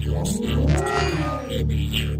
You're still in the.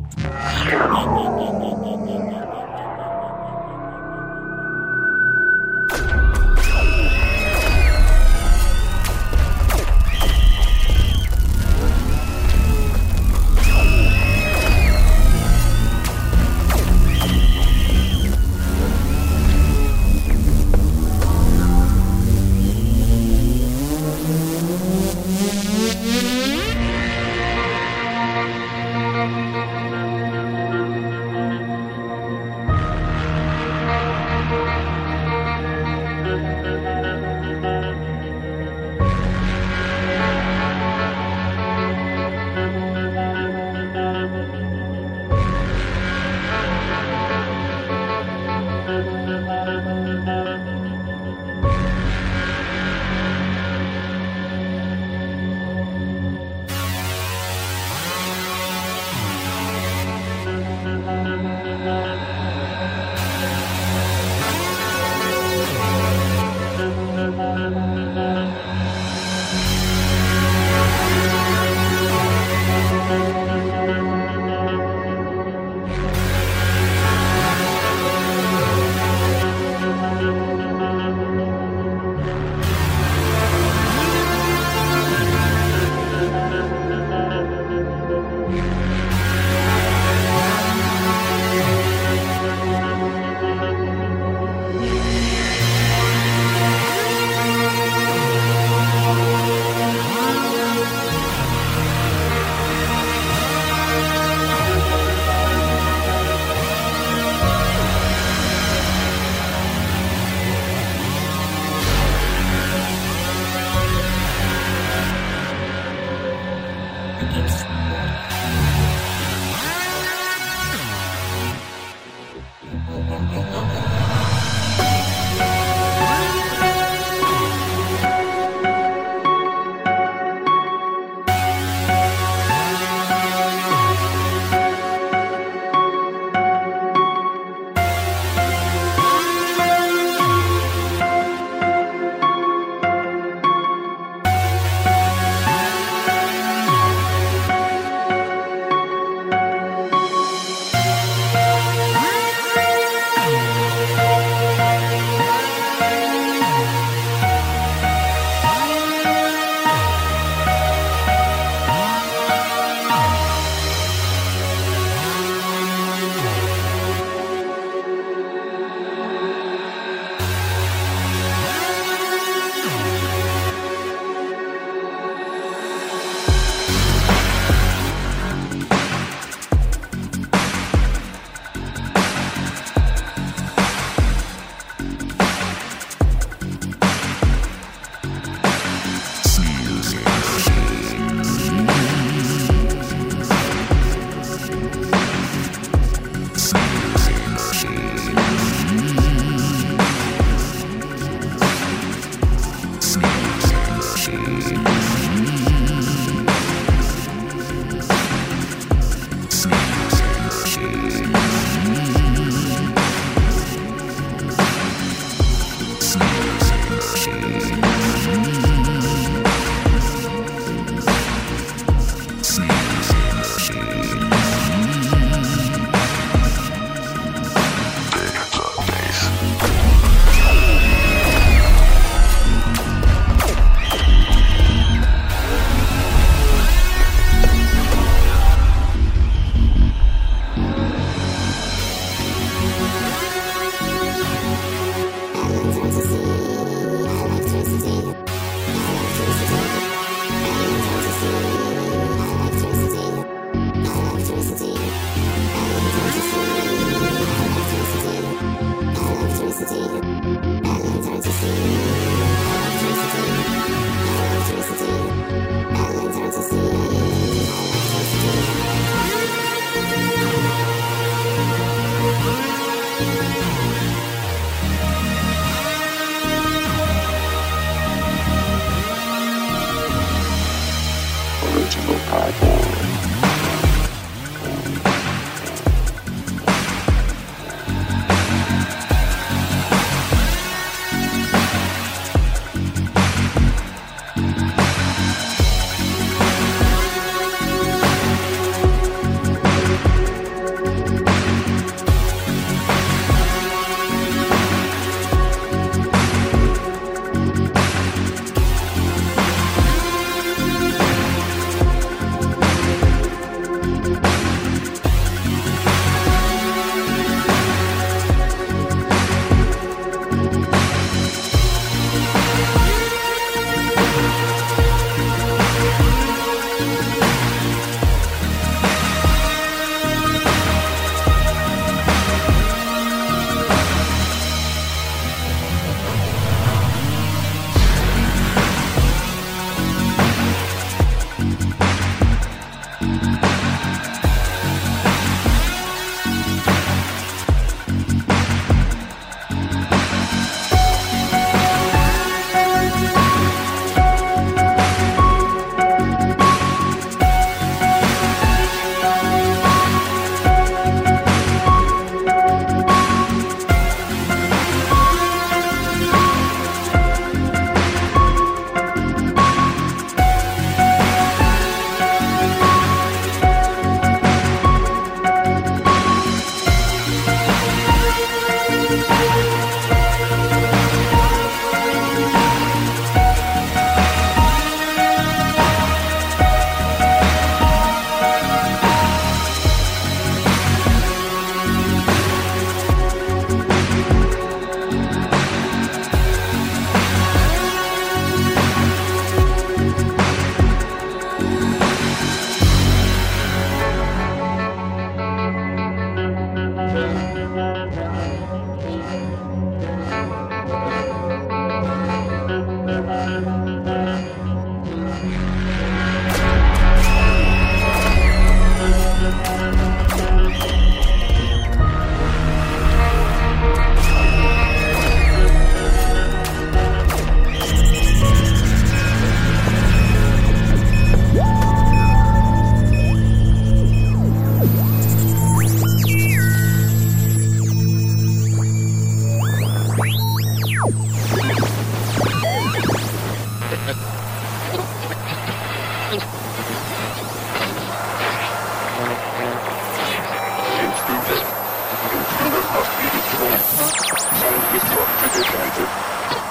Self-destruct initiated.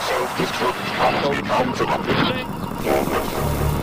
Self-destruct cannot be counteracted. Forward.